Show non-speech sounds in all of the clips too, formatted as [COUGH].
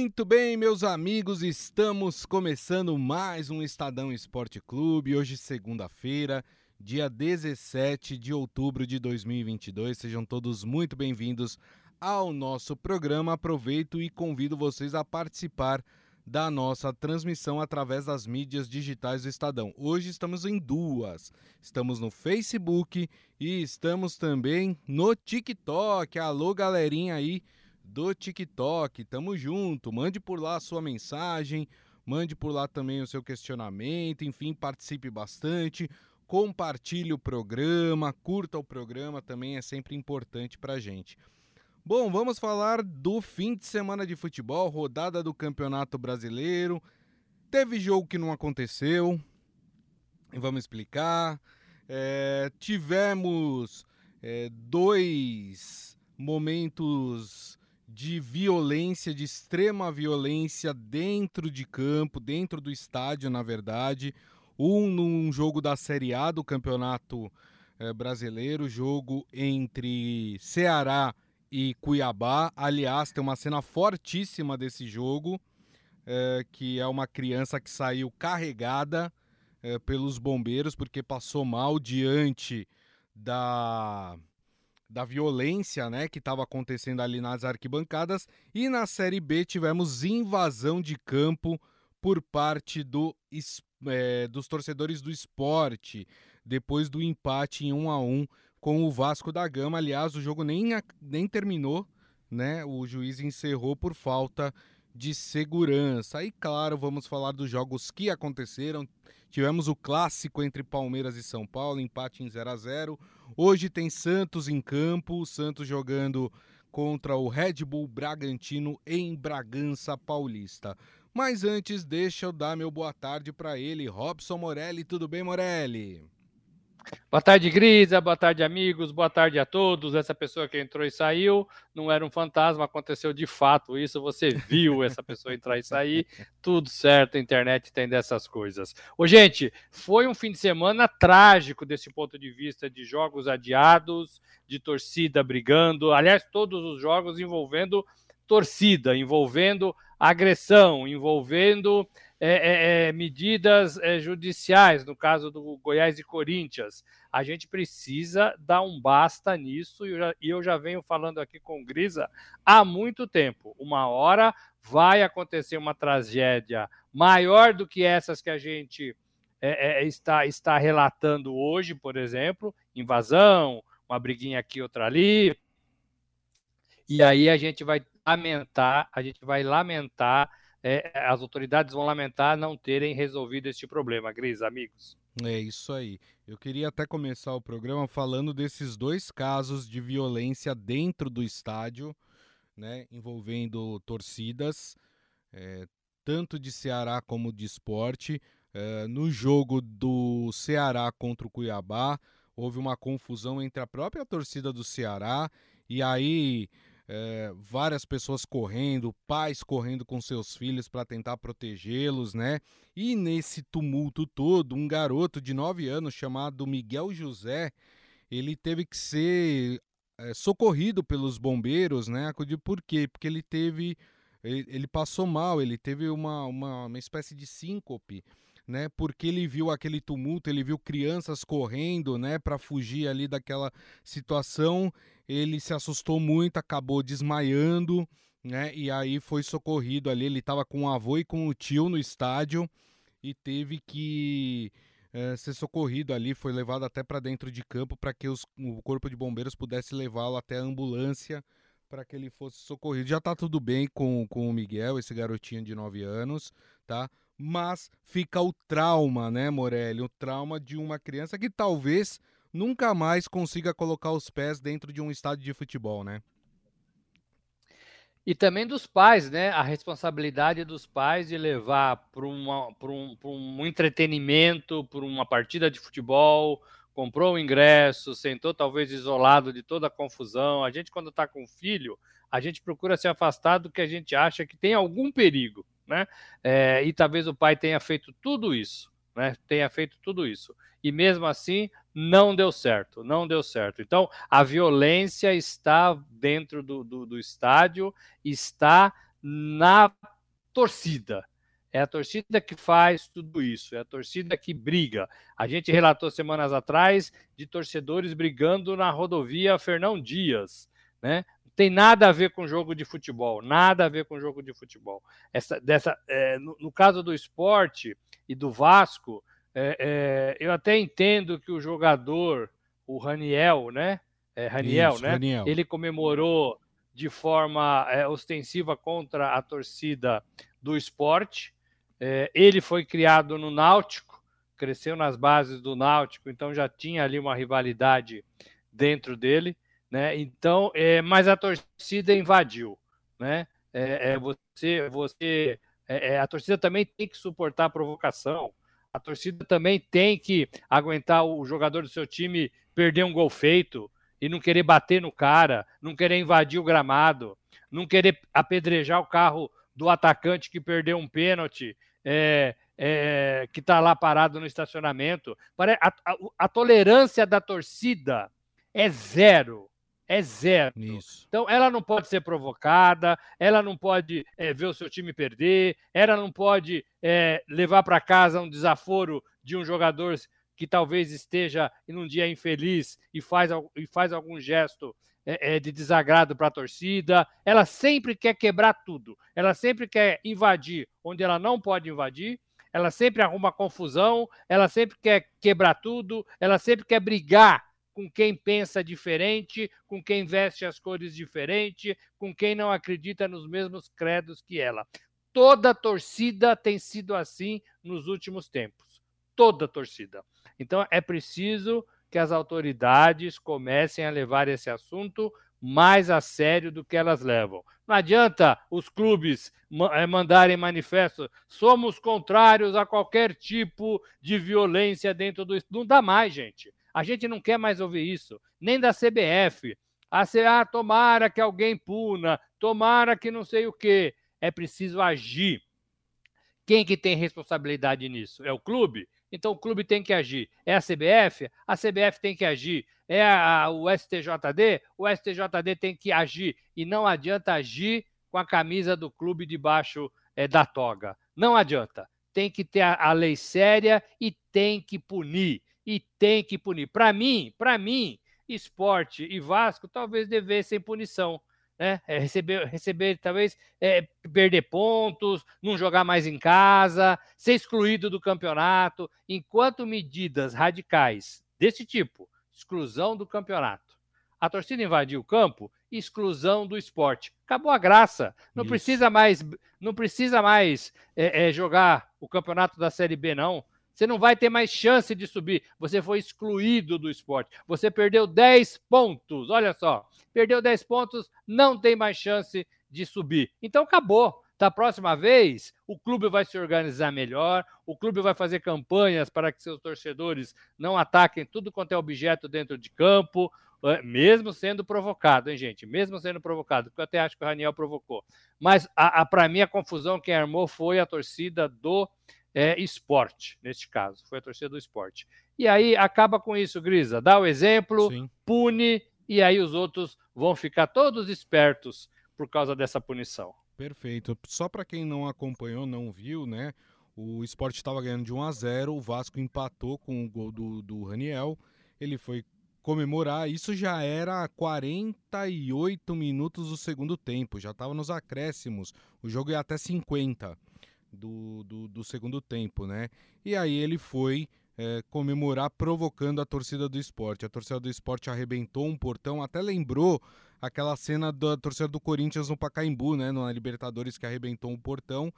Muito bem, meus amigos, estamos começando mais um Estadão Esporte Clube. Hoje, segunda-feira, dia 17 de outubro de 2022. Sejam todos muito bem-vindos ao nosso programa. Aproveito e convido vocês a participar da nossa transmissão através das mídias digitais do Estadão. Hoje estamos em duas. Estamos no Facebook e estamos também no TikTok. Alô, galerinha aí do TikTok. Tamo junto. Mande por lá a sua mensagem, mande por lá também o seu questionamento, enfim, participe bastante. Compartilhe o programa, curta o programa, também é sempre importante pra gente. Bom, vamos falar do fim de semana de futebol, rodada do Campeonato Brasileiro. Teve jogo que não aconteceu, vamos explicar. É, tivemos é, dois momentos de violência, de extrema violência dentro de campo, dentro do estádio, na verdade. Um num jogo da Série A do Campeonato eh, Brasileiro, jogo entre Ceará e Cuiabá. Aliás, tem uma cena fortíssima desse jogo, eh, que é uma criança que saiu carregada eh, pelos bombeiros porque passou mal diante da da violência né, que estava acontecendo ali nas arquibancadas. E na Série B tivemos invasão de campo por parte do, é, dos torcedores do esporte, depois do empate em 1 a 1 com o Vasco da Gama. Aliás, o jogo nem, nem terminou, né? O juiz encerrou por falta de segurança. E claro, vamos falar dos jogos que aconteceram. Tivemos o clássico entre Palmeiras e São Paulo, empate em 0 a 0 Hoje tem Santos em campo, Santos jogando contra o Red Bull Bragantino em Bragança Paulista. Mas antes, deixa eu dar meu boa tarde para ele, Robson Morelli. Tudo bem, Morelli? Boa tarde, Grisa. Boa tarde, amigos. Boa tarde a todos. Essa pessoa que entrou e saiu não era um fantasma, aconteceu de fato isso. Você viu essa pessoa entrar e sair. [LAUGHS] Tudo certo, a internet tem dessas coisas. Ô, gente, foi um fim de semana trágico desse ponto de vista de jogos adiados, de torcida brigando. Aliás, todos os jogos envolvendo torcida, envolvendo agressão, envolvendo é, é, é, medidas é, judiciais, no caso do Goiás e Corinthians. A gente precisa dar um basta nisso, e eu já, eu já venho falando aqui com Grisa há muito tempo. Uma hora vai acontecer uma tragédia maior do que essas que a gente é, é, está, está relatando hoje, por exemplo, invasão, uma briguinha aqui, outra ali. E aí a gente vai lamentar, a gente vai lamentar é, as autoridades vão lamentar não terem resolvido este problema, Gris, amigos. É isso aí. Eu queria até começar o programa falando desses dois casos de violência dentro do estádio, né, envolvendo torcidas, é, tanto de Ceará como de esporte. É, no jogo do Ceará contra o Cuiabá, houve uma confusão entre a própria torcida do Ceará e aí é, várias pessoas correndo, pais correndo com seus filhos para tentar protegê-los, né? E nesse tumulto todo, um garoto de 9 anos chamado Miguel José, ele teve que ser é, socorrido pelos bombeiros, né? Por quê? Porque ele teve. Ele, ele passou mal, ele teve uma, uma, uma espécie de síncope né? Porque ele viu aquele tumulto, ele viu crianças correndo, né, para fugir ali daquela situação. Ele se assustou muito, acabou desmaiando, né? E aí foi socorrido ali. Ele estava com o avô e com o tio no estádio e teve que é, ser socorrido ali. Foi levado até para dentro de campo para que os, o corpo de bombeiros pudesse levá-lo até a ambulância para que ele fosse socorrido. Já está tudo bem com, com o Miguel, esse garotinho de 9 anos, tá? mas fica o trauma, né, Morelli? O trauma de uma criança que talvez nunca mais consiga colocar os pés dentro de um estádio de futebol, né? E também dos pais, né? A responsabilidade dos pais de levar para um, um entretenimento, para uma partida de futebol, comprou o ingresso, sentou talvez isolado de toda a confusão. A gente, quando está com filho, a gente procura se afastar do que a gente acha que tem algum perigo né? É, e talvez o pai tenha feito tudo isso, né? Tenha feito tudo isso. E mesmo assim, não deu certo, não deu certo. Então, a violência está dentro do, do, do estádio, está na torcida. É a torcida que faz tudo isso, é a torcida que briga. A gente relatou semanas atrás de torcedores brigando na rodovia Fernão Dias, né? tem nada a ver com jogo de futebol, nada a ver com jogo de futebol. Essa, dessa, é, no, no, caso do esporte e do Vasco, é, é, eu até entendo que o jogador, o Raniel, né? É, Raniel, Isso, né? Raniel. Ele comemorou de forma é, ostensiva contra a torcida do esporte. É, ele foi criado no Náutico, cresceu nas bases do Náutico, então já tinha ali uma rivalidade dentro dele. Né? Então, é, mas a torcida invadiu, né? É, é você, você, é, é, a torcida também tem que suportar a provocação. A torcida também tem que aguentar o jogador do seu time perder um gol feito e não querer bater no cara, não querer invadir o gramado, não querer apedrejar o carro do atacante que perdeu um pênalti, é, é, que está lá parado no estacionamento. A, a, a, tolerância da torcida é zero é zero. Isso. Então, ela não pode ser provocada, ela não pode é, ver o seu time perder, ela não pode é, levar para casa um desaforo de um jogador que talvez esteja em um dia infeliz e faz, e faz algum gesto é, é de desagrado para a torcida. Ela sempre quer quebrar tudo, ela sempre quer invadir onde ela não pode invadir. Ela sempre arruma confusão, ela sempre quer quebrar tudo, ela sempre quer brigar com quem pensa diferente, com quem veste as cores diferente, com quem não acredita nos mesmos credos que ela. Toda torcida tem sido assim nos últimos tempos. Toda torcida. Então é preciso que as autoridades comecem a levar esse assunto mais a sério do que elas levam. Não adianta os clubes eh, mandarem manifesto, somos contrários a qualquer tipo de violência dentro do. Não dá mais, gente. A gente não quer mais ouvir isso, nem da CBF. A CA, tomara que alguém puna, tomara que não sei o quê. É preciso agir. Quem que tem responsabilidade nisso? É o clube? Então o clube tem que agir. É a CBF? A CBF tem que agir. É a, a, o STJD? O STJD tem que agir. E não adianta agir com a camisa do clube debaixo é, da toga. Não adianta. Tem que ter a, a lei séria e tem que punir e tem que punir. Para mim, para mim, esporte e Vasco talvez devessem punição. Né? É receber, receber, talvez é, perder pontos, não jogar mais em casa, ser excluído do campeonato, enquanto medidas radicais desse tipo, exclusão do campeonato, a torcida invadiu o campo, exclusão do esporte. Acabou a graça. Não Isso. precisa mais, não precisa mais é, é, jogar o campeonato da Série B, não. Você não vai ter mais chance de subir. Você foi excluído do esporte. Você perdeu 10 pontos. Olha só. Perdeu 10 pontos, não tem mais chance de subir. Então acabou. Da próxima vez, o clube vai se organizar melhor, o clube vai fazer campanhas para que seus torcedores não ataquem tudo quanto é objeto dentro de campo, eh, mesmo sendo provocado, hein, gente? Mesmo sendo provocado, porque eu até acho que o Raniel provocou. Mas, para mim, a confusão que armou foi a torcida do é, esporte, neste caso, foi a torcida do esporte. E aí acaba com isso, Grisa, dá o exemplo, Sim. pune, e aí os outros vão ficar todos espertos por causa dessa punição. Perfeito. Só para quem não acompanhou, não viu, né? O esporte estava ganhando de 1 a 0 o Vasco empatou com o gol do, do Raniel. Ele foi comemorar. Isso já era 48 minutos do segundo tempo, já estava nos acréscimos. O jogo ia até 50 do, do, do segundo tempo, né? E aí ele foi é, comemorar provocando a torcida do esporte. A torcida do esporte arrebentou um portão, até lembrou aquela cena da torcida do Corinthians no Pacaembu, né? Na Libertadores que arrebentou um portão.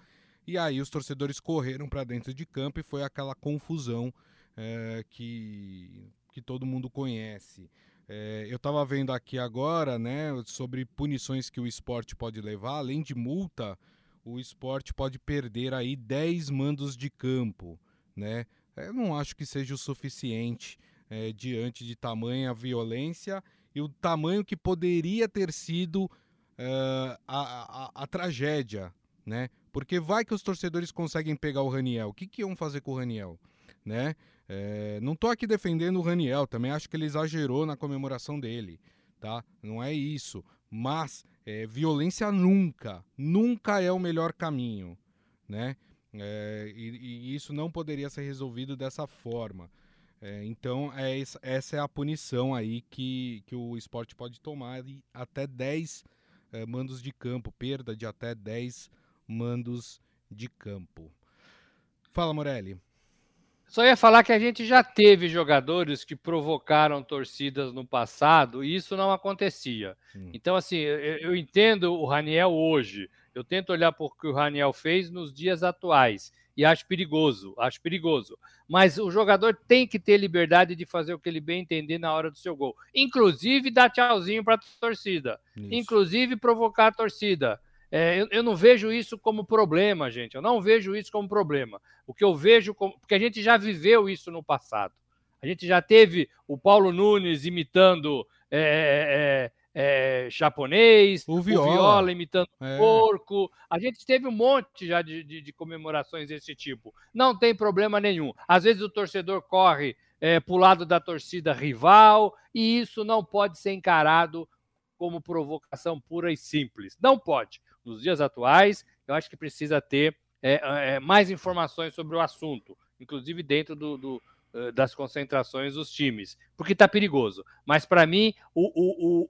E aí os torcedores correram para dentro de campo e foi aquela confusão é, que, que todo mundo conhece. É, eu estava vendo aqui agora, né, sobre punições que o esporte pode levar, além de multa, o esporte pode perder aí 10 mandos de campo, né? Eu não acho que seja o suficiente é, diante de tamanha violência e o tamanho que poderia ter sido uh, a, a, a, tragédia, né? Porque vai que os torcedores conseguem pegar o Raniel. O que, que iam fazer com o Raniel, né? É, não estou aqui defendendo o Raniel, também acho que ele exagerou na comemoração dele, tá? Não é isso. Mas É, violência nunca, nunca é o melhor caminho, né? É, e, e, isso não poderia ser resolvido dessa forma. É, então, é, essa é a punição aí que, que o esporte pode tomar até 10 é, mandos de campo, perda de até 10 mandos de campo. Fala, Morelli. Só ia falar que a gente já teve jogadores que provocaram torcidas no passado e isso não acontecia. Hum. Então, assim, eu, eu, entendo o Raniel hoje. Eu tento olhar para o que o Raniel fez nos dias atuais e acho perigoso, acho perigoso. Mas o jogador tem que ter liberdade de fazer o que ele bem entender na hora do seu gol. Inclusive dar tchauzinho para a torcida. Isso. Inclusive provocar a torcida. É, eu, eu, não vejo isso como problema, gente. Eu não vejo isso como problema. O que eu vejo, como, porque a gente já viveu isso no passado. A gente já teve o Paulo Nunes imitando é, é, é japonês, o Viola, o Viola imitando é. porco. A gente teve um monte já de, de, de, comemorações desse tipo. Não tem problema nenhum. Às vezes o torcedor corre é, para o lado da torcida rival e isso não pode ser encarado como provocação pura e simples. Não pode nos dias atuais, eu acho que precisa ter é, é, mais informações sobre o assunto, inclusive dentro do, do das concentrações dos times, porque está perigoso. Mas para mim, o,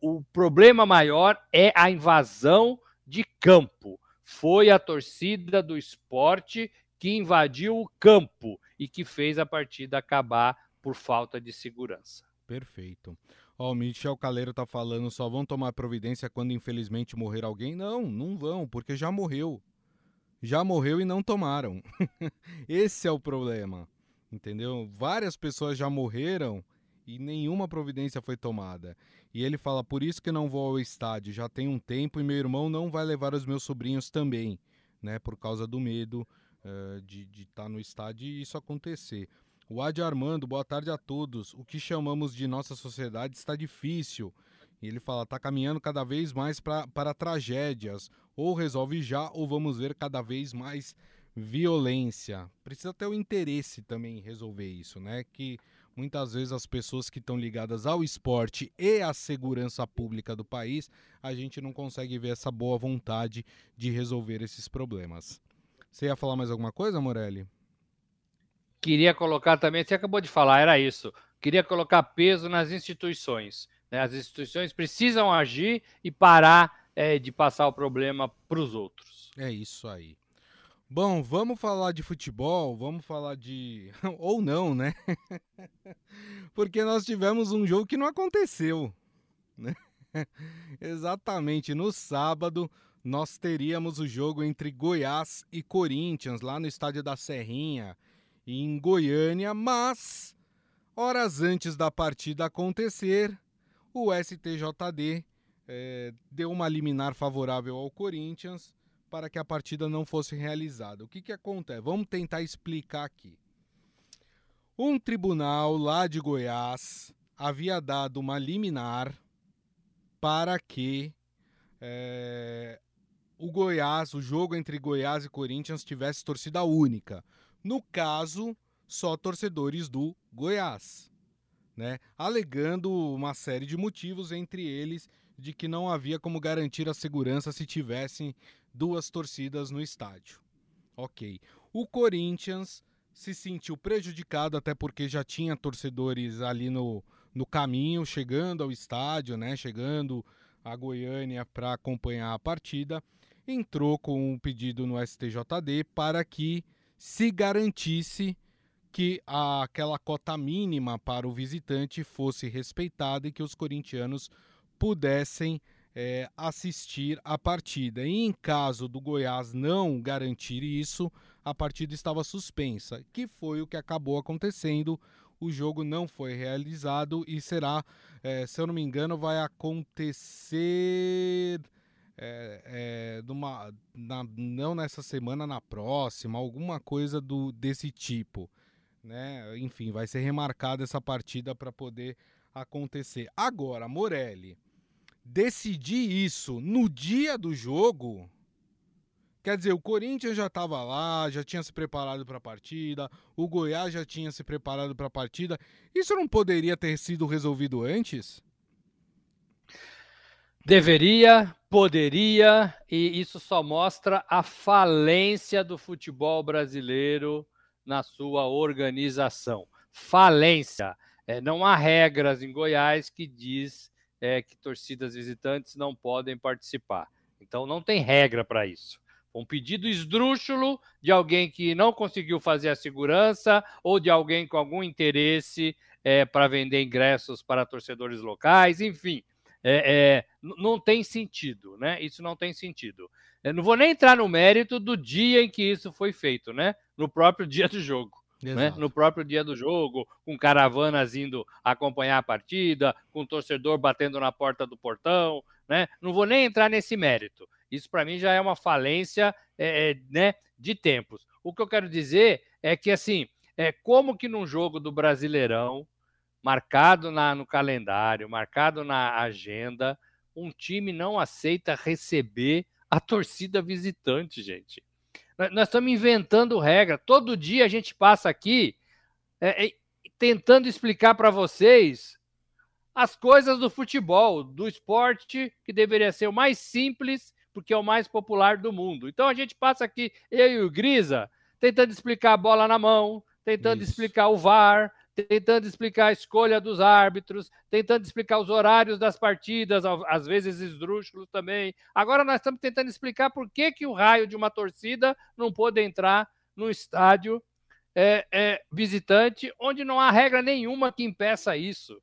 o, o problema maior é a invasão de campo. Foi a torcida do esporte que invadiu o campo e que fez a partida acabar por falta de segurança. Perfeito. Ó, o Michel Caleiro tá falando, só vão tomar providência quando infelizmente morrer alguém? Não, não vão, porque já morreu. Já morreu e não tomaram. [LAUGHS] Esse é o problema. Entendeu? Várias pessoas já morreram e nenhuma providência foi tomada. E ele fala: por isso que não vou ao estádio, já tem um tempo e meu irmão não vai levar os meus sobrinhos também, né? Por causa do medo uh, de estar tá no estádio e isso acontecer. O Adi Armando, boa tarde a todos. O que chamamos de nossa sociedade está difícil. E ele fala, está caminhando cada vez mais pra, para tragédias. Ou resolve já, ou vamos ver cada vez mais violência. Precisa ter o interesse também em resolver isso, né? Que muitas vezes as pessoas que estão ligadas ao esporte e à segurança pública do país, a gente não consegue ver essa boa vontade de resolver esses problemas. Você ia falar mais alguma coisa, Morelli? Queria colocar também, você acabou de falar, era isso. Queria colocar peso nas instituições. Né? As instituições precisam agir e parar é, de passar o problema para os outros. É isso aí. Bom, vamos falar de futebol, vamos falar de. [LAUGHS] Ou não, né? [LAUGHS] Porque nós tivemos um jogo que não aconteceu. Né? [LAUGHS] Exatamente, no sábado nós teríamos o jogo entre Goiás e Corinthians, lá no estádio da Serrinha em Goiânia, mas horas antes da partida acontecer, o STJD é, deu uma liminar favorável ao Corinthians para que a partida não fosse realizada. O que, que acontece? Vamos tentar explicar aqui. Um tribunal lá de Goiás havia dado uma liminar para que é, o Goiás, o jogo entre Goiás e Corinthians, tivesse torcida única. No caso, só torcedores do Goiás, né? Alegando uma série de motivos, entre eles de que não havia como garantir a segurança se tivessem duas torcidas no estádio. Ok. O Corinthians se sentiu prejudicado, até porque já tinha torcedores ali no, no caminho, chegando ao estádio, né? Chegando a Goiânia para acompanhar a partida. Entrou com um pedido no STJD para que se garantisse que aquela cota mínima para o visitante fosse respeitada e que os corintianos pudessem é, assistir a partida. E em caso do Goiás não garantir isso, a partida estava suspensa, que foi o que acabou acontecendo. O jogo não foi realizado e será, é, se eu não me engano, vai acontecer é, é, numa, na, não nessa semana, na próxima, alguma coisa do, desse tipo. Né? Enfim, vai ser remarcada essa partida para poder acontecer. Agora, Morelli, decidir isso no dia do jogo. Quer dizer, o Corinthians já estava lá, já tinha se preparado para a partida, o Goiás já tinha se preparado para a partida. Isso não poderia ter sido resolvido antes? Deveria, Poderia, e isso só mostra a falência do futebol brasileiro na sua organização. Falência. É, não há regras em Goiás que diz é, que torcidas visitantes não podem participar. Então não tem regra para isso. Um pedido esdrúxulo de alguém que não conseguiu fazer a segurança ou de alguém com algum interesse é, para vender ingressos para torcedores locais, enfim. É, é, não tem sentido, né? Isso não tem sentido. Eu não vou nem entrar no mérito do dia em que isso foi feito, né? No próprio dia do jogo. Né? No próprio dia do jogo, com caravanas indo acompanhar a partida, com o torcedor batendo na porta do portão, né? Não vou nem entrar nesse mérito. Isso para mim já é uma falência é, é, né, de tempos. O que eu quero dizer é que assim, é como que num jogo do Brasileirão marcado na, no calendário, marcado na agenda, um time não aceita receber a torcida visitante, gente. Nós estamos inventando regra. Todo dia a gente passa aqui é, é, tentando explicar para vocês as coisas do futebol, do esporte que deveria ser o mais simples, porque é o mais popular do mundo. Então a gente passa aqui, eu e o Grisa, tentando explicar a bola na mão, tentando Isso. explicar o VAR, tentando explicar a escolha dos árbitros, tentando explicar os horários das partidas, às vezes esdrúxulos também. Agora nós estamos tentando explicar por que, que o raio de uma torcida não pôde entrar no estádio é, é, visitante, onde não há regra nenhuma que impeça isso.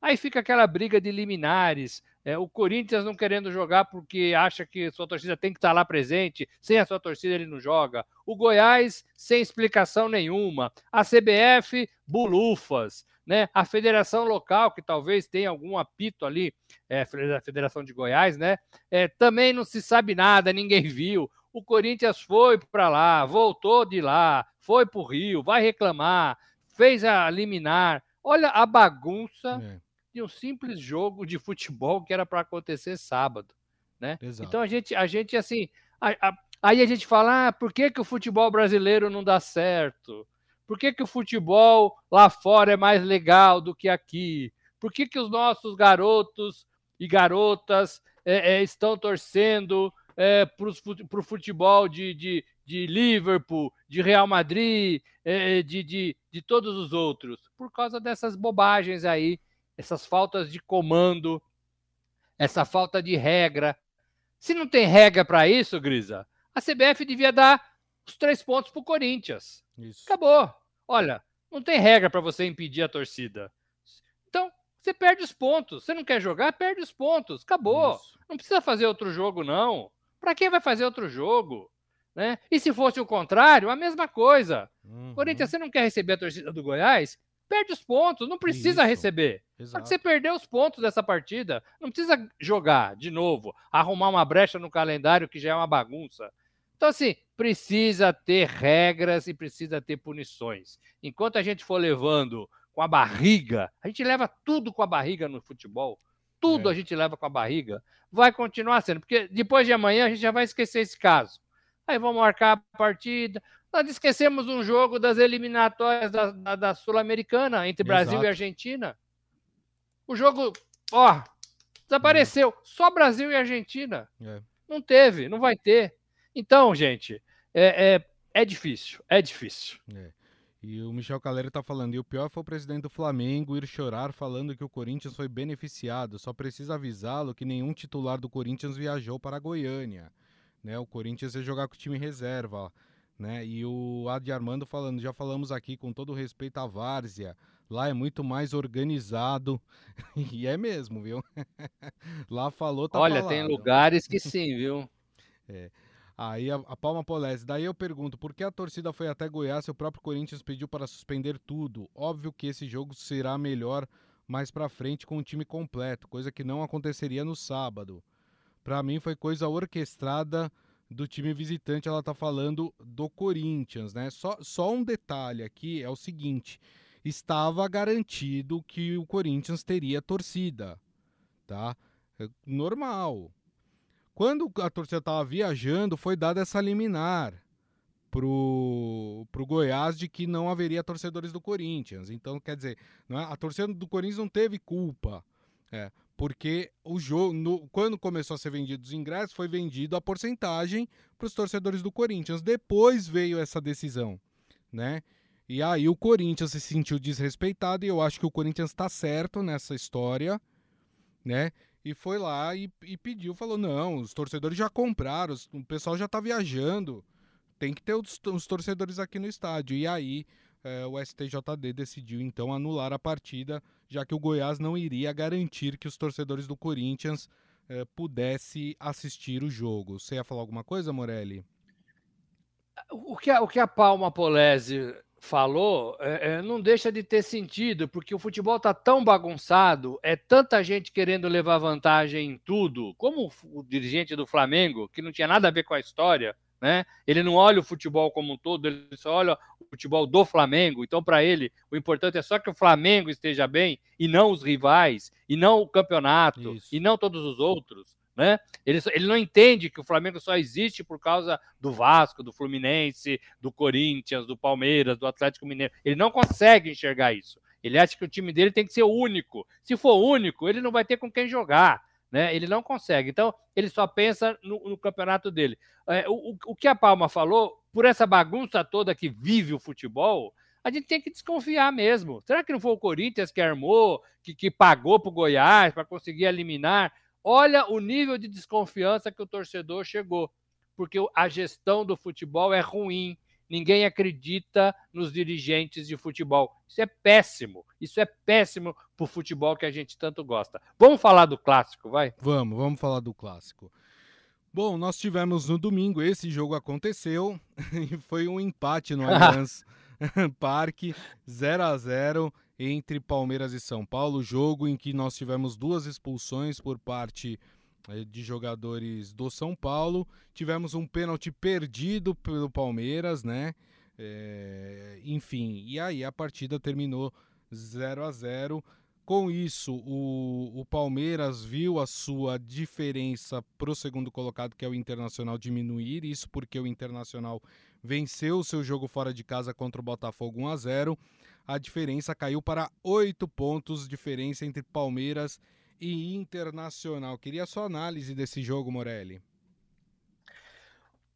Aí fica aquela briga de liminares, é, o Corinthians não querendo jogar porque acha que sua torcida tem que estar lá presente, sem a sua torcida ele não joga. O Goiás sem explicação nenhuma. A CBF, bulufas. Né? A federação local, que talvez tenha algum apito ali, é, a Federação de Goiás, né? É, também não se sabe nada, ninguém [LAUGHS] viu. O Corinthians foi para lá, voltou de lá, foi para o Rio, vai reclamar, fez a liminar. Olha a bagunça é de um simples jogo de futebol que era para acontecer sábado, né? Exato. Então a gente, a gente assim, a, a, aí a gente fala, ah, por que, que o futebol brasileiro não dá certo? Por que, que o futebol lá fora é mais legal do que aqui? Por que, que os nossos garotos e garotas é, é, estão torcendo é, para o futebol de, de, de Liverpool, de Real Madrid, é, de, de, de todos os outros? Por causa dessas bobagens aí essas faltas de comando, essa falta de regra. Se não tem regra para isso, Grisa, a CBF devia dar os três pontos para o Corinthians. Isso. Acabou. Olha, não tem regra para você impedir a torcida. Então, você perde os pontos. Você não quer jogar, perde os pontos. Acabou. Isso. Não precisa fazer outro jogo, não. Para quem vai fazer outro jogo? Né? E se fosse o contrário, a mesma coisa. Uhum. Corinthians, você não quer receber a torcida do Goiás? Perde os pontos, não precisa Isso. receber. Exato. Só que você perdeu os pontos dessa partida, não precisa jogar de novo, arrumar uma brecha no calendário que já é uma bagunça. Então, assim, precisa ter regras e precisa ter punições. Enquanto a gente for levando com a barriga, a gente leva tudo com a barriga no futebol, tudo é. a gente leva com a barriga, vai continuar sendo, porque depois de amanhã a gente já vai esquecer esse caso. Aí vamos marcar a partida, nós esquecemos um jogo das eliminatórias da, da, da Sul-Americana entre Brasil Exato. e Argentina. O jogo, ó, desapareceu. É. Só Brasil e Argentina. É. Não teve, não vai ter. Então, gente, é, é, é difícil, é difícil. É. E o Michel Caleiro tá falando, e o pior foi o presidente do Flamengo ir chorar falando que o Corinthians foi beneficiado. Só precisa avisá-lo que nenhum titular do Corinthians viajou para Goiânia. Né? O Corinthians ia jogar com o time reserva né? E o Adi Armando falando, já falamos aqui com todo respeito à várzea, lá é muito mais organizado, [LAUGHS] e é mesmo, viu? [LAUGHS] lá falou, tá Olha, falado. tem lugares que sim, viu? [LAUGHS] é. Aí a, a Palma Polese, daí eu pergunto, por que a torcida foi até Goiás se o próprio Corinthians pediu para suspender tudo? Óbvio que esse jogo será melhor mais para frente com o time completo, coisa que não aconteceria no sábado. Para mim foi coisa orquestrada do time visitante, ela está falando do Corinthians, né? Só, só um detalhe aqui é o seguinte: estava garantido que o Corinthians teria torcida, tá? É normal. Quando a torcida estava viajando, foi dada essa liminar pro, pro Goiás de que não haveria torcedores do Corinthians. Então, quer dizer, é, a torcida do Corinthians não teve culpa. É, porque o jogo, no, quando começou a ser vendido os ingressos, foi vendido a porcentagem para os torcedores do Corinthians. Depois veio essa decisão, né? E aí o Corinthians se sentiu desrespeitado e eu acho que o Corinthians está certo nessa história, né? E foi lá e, e, pediu, falou: não, os torcedores já compraram, o pessoal já está viajando, tem que ter os, os, torcedores aqui no estádio. E aí é, o STJD decidiu então anular a partida, já que o Goiás não iria garantir que os torcedores do Corinthians é, pudesse assistir o jogo. Você ia falar alguma coisa, Morelli? O que a, o que a Palma Polese falou é, é, não deixa de ter sentido, porque o futebol está tão bagunçado, é tanta gente querendo levar vantagem em tudo, como o, o dirigente do Flamengo, que não tinha nada a ver com a história, né? Ele não olha o futebol como um todo, ele só olha o futebol do Flamengo. Então, para ele, o importante é só que o Flamengo esteja bem e não os rivais, e não o campeonato, Isso. e não todos os outros. Né? Ele, ele não entende que o Flamengo só existe por causa do Vasco, do Fluminense, do Corinthians, do Palmeiras, do Atlético Mineiro. Ele não consegue enxergar isso. Ele acha que o time dele tem que ser único. Se for único, ele não vai ter com quem jogar. Né? Ele não consegue. Então, ele só pensa no, no campeonato dele. É, o, o que a Palma falou, por essa bagunça toda que vive o futebol, a gente tem que desconfiar mesmo. Será que não foi o Corinthians que armou, que, que pagou para o Goiás para conseguir eliminar? Olha o nível de desconfiança que o torcedor chegou, porque a gestão do futebol é ruim. Ninguém acredita nos dirigentes de futebol. Isso é péssimo. Isso é péssimo para o futebol que a gente tanto gosta. Vamos falar do clássico, vai? Vamos, vamos falar do clássico. Bom, nós tivemos no domingo, esse jogo aconteceu [LAUGHS] e foi um empate no Allianz [LAUGHS] Parque, 0 a 0 entre Palmeiras e São Paulo, jogo em que nós tivemos duas expulsões por parte de jogadores do São Paulo. Tivemos um pênalti perdido pelo Palmeiras, né? É, enfim, e aí a partida terminou 0 a 0 Com isso, o, o Palmeiras viu a sua diferença para o segundo colocado, que é o Internacional, diminuir. Isso porque o Internacional venceu o seu jogo fora de casa contra o Botafogo 1 a 0 a diferença caiu para oito pontos, diferença entre Palmeiras e Internacional. Queria sua análise desse jogo, Morelli.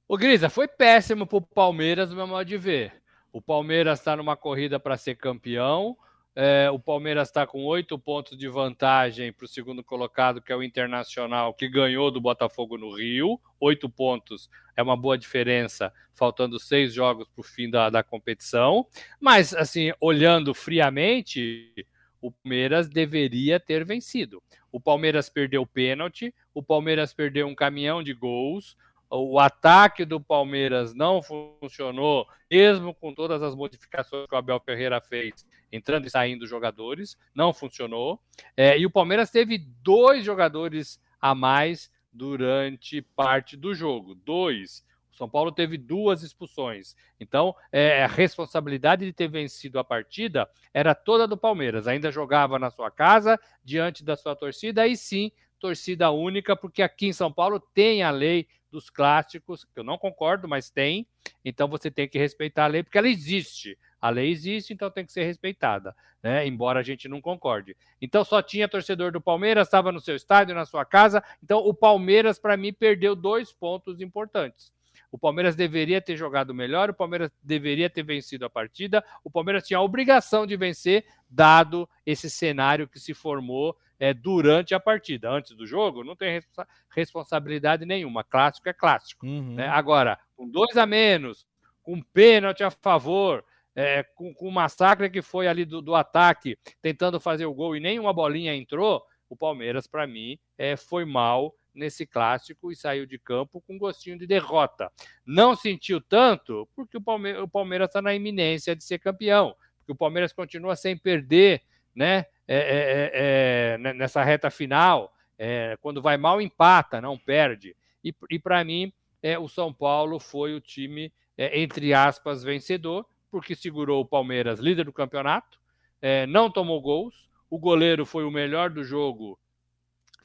O Grisa, foi péssimo para o Palmeiras, meu modo de ver. O Palmeiras está numa corrida para ser campeão. É, o Palmeiras está com oito pontos de vantagem para o segundo colocado, que é o Internacional, que ganhou do Botafogo no Rio. Oito pontos é uma boa diferença, faltando seis jogos para o fim da, da competição. Mas, assim, olhando friamente, o Palmeiras deveria ter vencido. O Palmeiras perdeu o pênalti, o Palmeiras perdeu um caminhão de gols, o ataque do Palmeiras não funcionou, mesmo com todas as modificações que o Abel Ferreira fez, entrando e saindo jogadores, não funcionou. É, e o Palmeiras teve dois jogadores a mais durante parte do jogo. Dois. São Paulo teve duas expulsões. Então, é, a responsabilidade de ter vencido a partida era toda do Palmeiras. Ainda jogava na sua casa, diante da sua torcida, e sim, torcida única, porque aqui em São Paulo tem a lei dos clássicos, que eu não concordo, mas tem. Então você tem que respeitar a lei, porque ela existe. A lei existe, então tem que ser respeitada, né? Embora a gente não concorde. Então só tinha torcedor do Palmeiras, estava no seu estádio, na sua casa. Então o Palmeiras, para mim, perdeu dois pontos importantes. O Palmeiras deveria ter jogado melhor, o Palmeiras deveria ter vencido a partida, o Palmeiras tinha a obrigação de vencer, dado esse cenário que se formou é, durante a partida. Antes do jogo, não tem responsa responsabilidade nenhuma. Clássico é clássico. Uhum. Né? Agora, com dois a menos, com pênalti a favor, é, com, com o massacre que foi ali do, do, ataque, tentando fazer o gol e nenhuma bolinha entrou, o Palmeiras, para mim, é, foi mal nesse clássico e saiu de campo com gostinho de derrota. Não sentiu tanto porque o Palmeiras está na iminência de ser campeão, porque o Palmeiras continua sem perder, né? É, é, é, é né, nessa reta final, é, quando vai mal, empata, não perde. E, e para mim, o São Paulo foi o time, entre aspas, vencedor, porque segurou o Palmeiras, líder do campeonato, não tomou gols. O goleiro foi o melhor do jogo,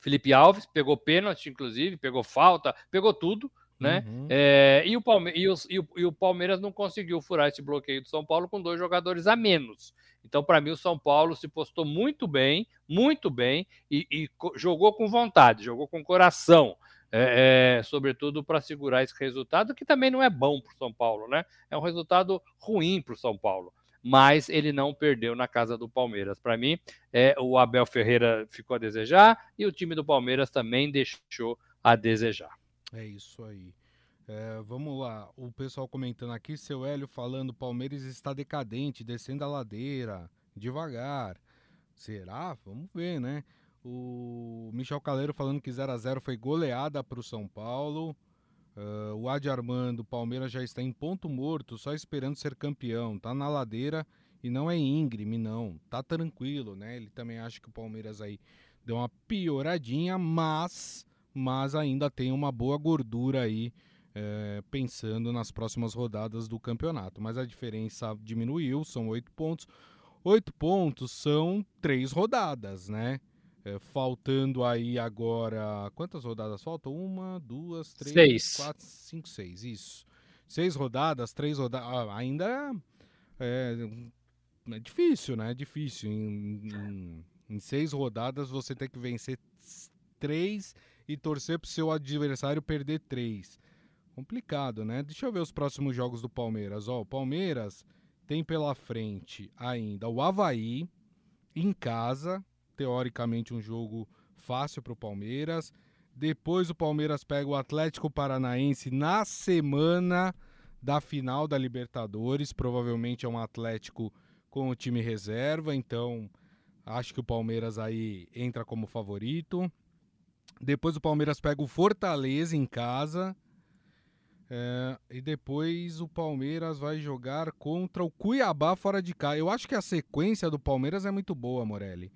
Felipe Alves, pegou pênalti, inclusive, pegou falta, pegou tudo. né? Uhum. É, e, o Palme e, e, o, e, o, Palmeiras não conseguiu furar esse bloqueio do São Paulo com dois jogadores a menos. Então, para mim, o São Paulo se postou muito bem, muito bem, e, e jogou com vontade, jogou com coração. É, é, sobretudo para segurar esse resultado, que também não é bom para o São Paulo, né? É um resultado ruim para o São Paulo. Mas ele não perdeu na casa do Palmeiras. Para mim, é, o Abel Ferreira ficou a desejar e o time do Palmeiras também deixou a desejar. É isso aí. É, vamos lá, o pessoal comentando aqui, seu Hélio falando, Palmeiras está decadente, descendo a ladeira, devagar. Será? Vamos ver, né? O Michel Caleiro falando que 0 a 0 foi goleada para o São Paulo. Uh, o Adi Armando, Palmeiras já está em ponto morto, só esperando ser campeão. Tá na ladeira e não é íngreme, não. Tá tranquilo, né? Ele também acha que o Palmeiras aí deu uma pioradinha, mas mas ainda tem uma boa gordura aí, é, pensando nas próximas rodadas do campeonato. Mas a diferença diminuiu, são oito pontos. Oito pontos são três rodadas, né? É, faltando aí agora. Quantas rodadas faltam? Uma, duas, três, seis. quatro, cinco, seis. Isso. Seis rodadas, três rodadas. Ah, ainda é, é, difícil, né? É difícil. Em, em, em, seis rodadas você tem que vencer três e torcer para o seu adversário perder três. Complicado, né? Deixa eu ver os próximos jogos do Palmeiras. Ó, o Palmeiras tem pela frente ainda o Havaí em casa, teoricamente um jogo fácil para o Palmeiras. Depois o Palmeiras pega o Atlético Paranaense na semana da final da Libertadores. Provavelmente é um Atlético com o time reserva, então acho que o Palmeiras aí entra como favorito. Depois o Palmeiras pega o Fortaleza em casa. É, e depois o Palmeiras vai jogar contra o Cuiabá fora de casa. Eu acho que a sequência do Palmeiras é muito boa, Morelli.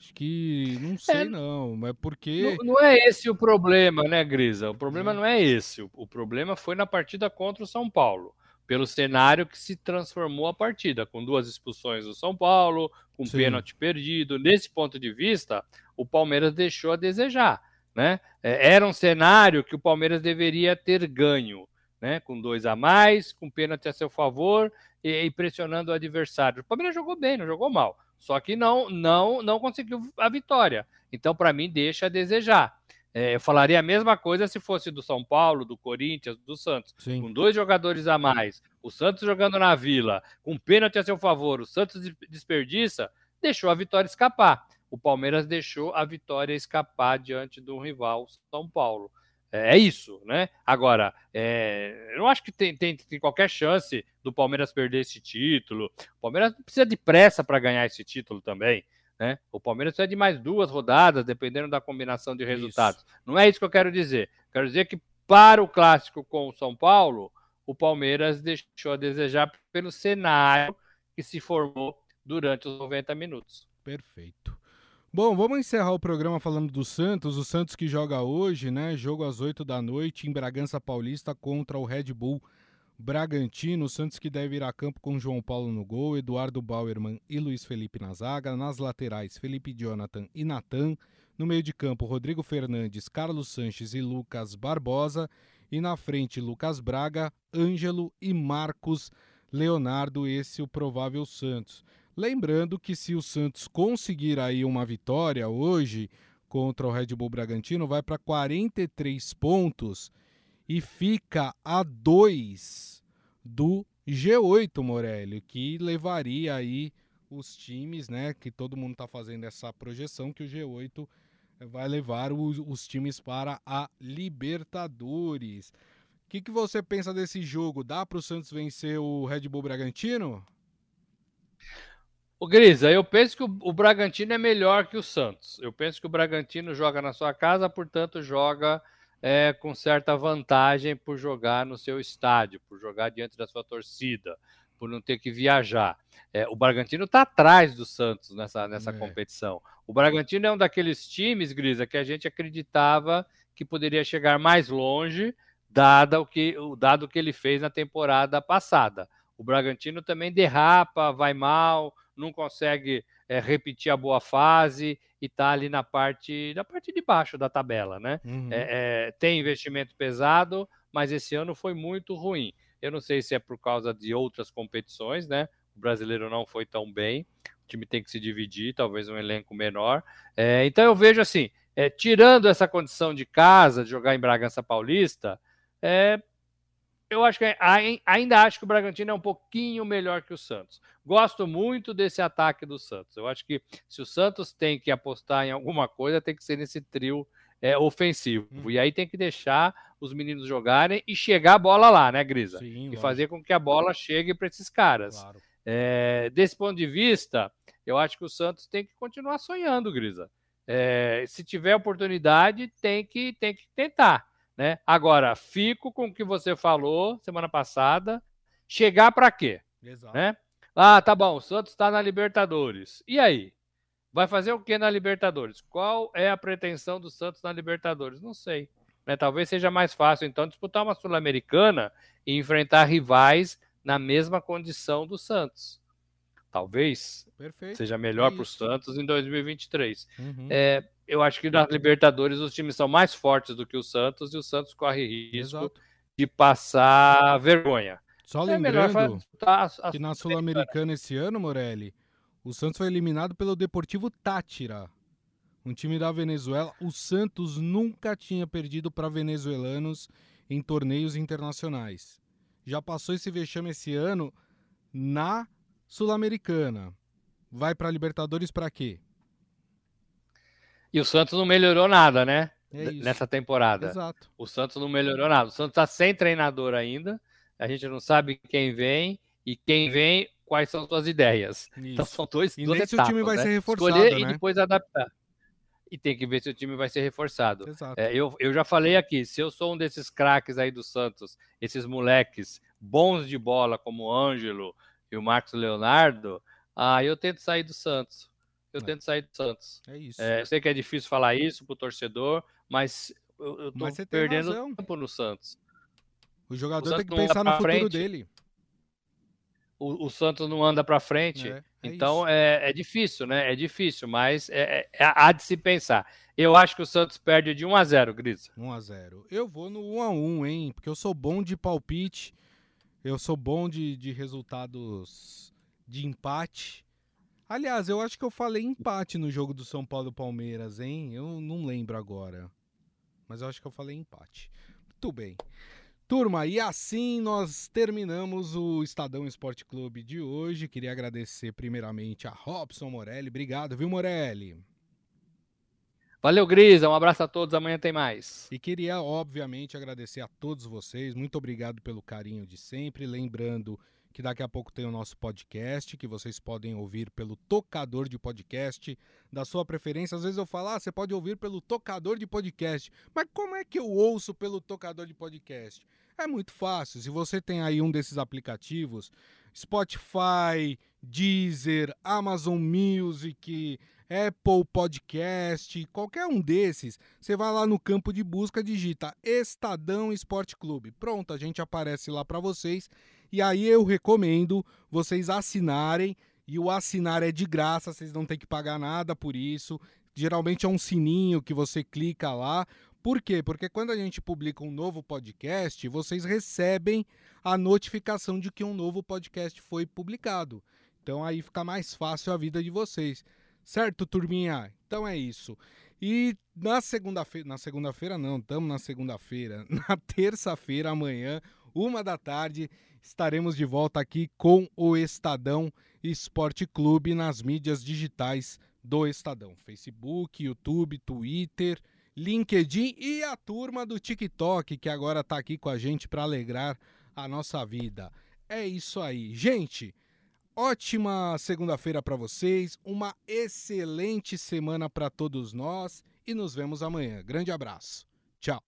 Acho que não sei é, não, mas porque não, não, é esse o problema, né, Grisa? O problema não é esse. O, o problema foi na partida contra o São Paulo, pelo cenário que se transformou a partida, com duas expulsões do São Paulo, com Sim. pênalti perdido. Nesse ponto de vista, o Palmeiras deixou a desejar. Né? É, era um cenário que o Palmeiras deveria ter ganho, né? com dois a mais, com pênalti a seu favor e, e pressionando o adversário. O Palmeiras jogou bem, não jogou mal, só que não, não, não conseguiu a vitória. Então, para mim, deixa a desejar. É, eu falaria a mesma coisa se fosse do São Paulo, do Corinthians, do Santos. Sim. Com dois jogadores a mais, o Santos jogando na vila, com pênalti a seu favor, o Santos desperdiça, deixou a vitória escapar o Palmeiras deixou a vitória escapar diante do rival São Paulo. É, é isso, né? Agora, é, eu não acho que tem, tem, tem, qualquer chance do Palmeiras perder esse título. O Palmeiras precisa de pressa para ganhar esse título também. Né? O Palmeiras precisa de mais duas rodadas, dependendo da combinação de resultados. Isso. Não é isso que eu quero dizer. Quero dizer que para o clássico com o São Paulo, o Palmeiras deixou a desejar pelo cenário que se formou durante os 90 minutos. Perfeito. Bom, vamos encerrar o programa falando do Santos. O Santos que joga hoje, né? Jogo às 8 da noite em Bragança Paulista contra o Red Bull Bragantino. O Santos que deve ir a campo com João Paulo no gol, Eduardo Bauerman e Luiz Felipe na zaga. Nas laterais, Felipe Jonathan e Natan. No meio de campo, Rodrigo Fernandes, Carlos Sanches e Lucas Barbosa. E na frente, Lucas Braga, Ângelo e Marcos Leonardo. Esse é o provável Santos. Lembrando que se o Santos conseguir aí uma vitória hoje contra o Red Bull Bragantino, vai para 43 pontos e fica a 2 do G8, Morelli, que levaria aí os times, né, que todo mundo está fazendo essa projeção que o G8 vai levar os, os times para a Libertadores. O que, que você pensa desse jogo? Dá para o Santos vencer o Red Bull Bragantino? O Grisa, eu penso que o, Bragantino é melhor que o Santos. Eu penso que o Bragantino joga na sua casa, portanto, joga é, com certa vantagem por jogar no seu estádio, por jogar diante da sua torcida, por não ter que viajar. É, o Bragantino está atrás do Santos nessa, nessa é. competição. O Bragantino é um daqueles times, Grisa, que a gente acreditava que poderia chegar mais longe, dado o que, dado o que ele fez na temporada passada. O Bragantino também derrapa, vai mal, não consegue é, repetir a boa fase e está ali na parte, na parte de baixo da tabela, né? Uhum. É, é, tem investimento pesado, mas esse ano foi muito ruim. Eu não sei se é por causa de outras competições, né? O brasileiro não foi tão bem, o time tem que se dividir, talvez um elenco menor. É, então eu vejo assim, é, tirando essa condição de casa, de jogar em Bragança Paulista, é, eu acho que ainda acho que o Bragantino é um pouquinho melhor que o Santos. Gosto muito desse ataque do Santos. Eu acho que se o Santos tem que apostar em alguma coisa, tem que ser nesse trio é, ofensivo. Hum. E aí tem que deixar os meninos jogarem e chegar a bola lá, né, Grisa? Sim, e fazer com que a bola chegue para esses caras. Claro. É, desse ponto de vista, eu acho que o Santos tem que continuar sonhando, Grisa. É, se tiver oportunidade, tem que, tem que tentar. Né? Agora, fico com o que você falou semana passada. Chegar para quê? Exato. Né? Ah, tá bom, o Santos está na Libertadores. E aí? Vai fazer o que na Libertadores? Qual é a pretensão do Santos na Libertadores? Não sei. Né? Talvez seja mais fácil, então, disputar uma Sul-Americana e enfrentar rivais na mesma condição do Santos. Talvez Perfeito. seja melhor é para o Santos em 2023. Uhum. É, eu acho que nas Libertadores os times são mais fortes do que o Santos e o Santos corre risco Exato. de passar vergonha. Só é lembrando que na Sul-Americana esse ano, Morelli, o Santos foi eliminado pelo Deportivo Tátira, um time da Venezuela. O Santos nunca tinha perdido para venezuelanos em torneios internacionais. Já passou esse vexame esse ano na Sul-Americana. Vai para Libertadores para quê? E o Santos não melhorou nada, né? É Nessa temporada. Exato. O Santos não melhorou nada. O Santos está sem treinador ainda. A gente não sabe quem vem e quem vem, quais são suas ideias. Então, Isso. Então são dois, e duas etapas, se o time vai né? ser reforçado, Escolher né? e depois adaptar. E tem que ver se o time vai ser reforçado. É, eu, eu já falei aqui, se eu sou um desses craques aí do Santos, esses moleques bons de bola como o Ângelo e o Marcos Leonardo, ah, eu tento sair do Santos eu é. tento sair do Santos. É isso. É, eu sei que é difícil falar isso pro torcedor, mas eu, eu tô mas perdendo razão. tempo no Santos. O jogador o tem que pensar no futuro frente. dele. O, o, Santos não anda para frente, é, é então é, é, difícil, né? É difícil, mas é, é, é, há de se pensar. Eu acho que o Santos perde de 1 a 0 Gris. 1 a 0 Eu vou no 1 a 1 hein? Porque eu sou bom de palpite, eu sou bom de, de resultados de empate. Aliás, eu acho que eu falei empate no jogo do São Paulo Palmeiras, hein? Eu não lembro agora. Mas eu acho que eu falei empate. Muito bem. Turma, e assim nós terminamos o Estadão Esporte Clube de hoje. Queria agradecer primeiramente a Robson Morelli. Obrigado, viu, Morelli? Valeu, Grisa. Um abraço a todos. Amanhã tem mais. E queria, obviamente, agradecer a todos vocês. Muito obrigado pelo carinho de sempre. Lembrando que daqui a pouco tem o nosso podcast, que vocês podem ouvir pelo tocador de podcast da sua preferência. Às vezes eu falo, ah, você pode ouvir pelo tocador de podcast. Mas como é que eu ouço pelo tocador de podcast? É muito fácil. Se você tem aí um desses aplicativos, Spotify, Deezer, Amazon Music, Apple Podcast, qualquer um desses, você vai lá no campo de busca, digita Estadão Esporte Clube. Pronto, a gente aparece lá para vocês e aí eu recomendo vocês assinarem. E o assinar é de graça, vocês não têm que pagar nada por isso. Geralmente é um sininho que você clica lá. Por quê? Porque quando a gente publica um novo podcast, vocês recebem a notificação de que um novo podcast foi publicado. Então aí fica mais fácil a vida de vocês. Certo, turminha? Então é isso. E na segunda-feira, na segunda-feira não, estamos na segunda-feira. [LAUGHS] Na terça-feira, amanhã, uma da tarde, estaremos de volta aqui com o Estadão Esporte Clube nas mídias digitais do Estadão: Facebook, YouTube, Twitter, LinkedIn e a turma do TikTok que agora está aqui com a gente para alegrar a nossa vida. É isso aí, gente. Ótima segunda-feira para vocês, uma excelente semana para todos nós e nos vemos amanhã. Grande abraço. Tchau.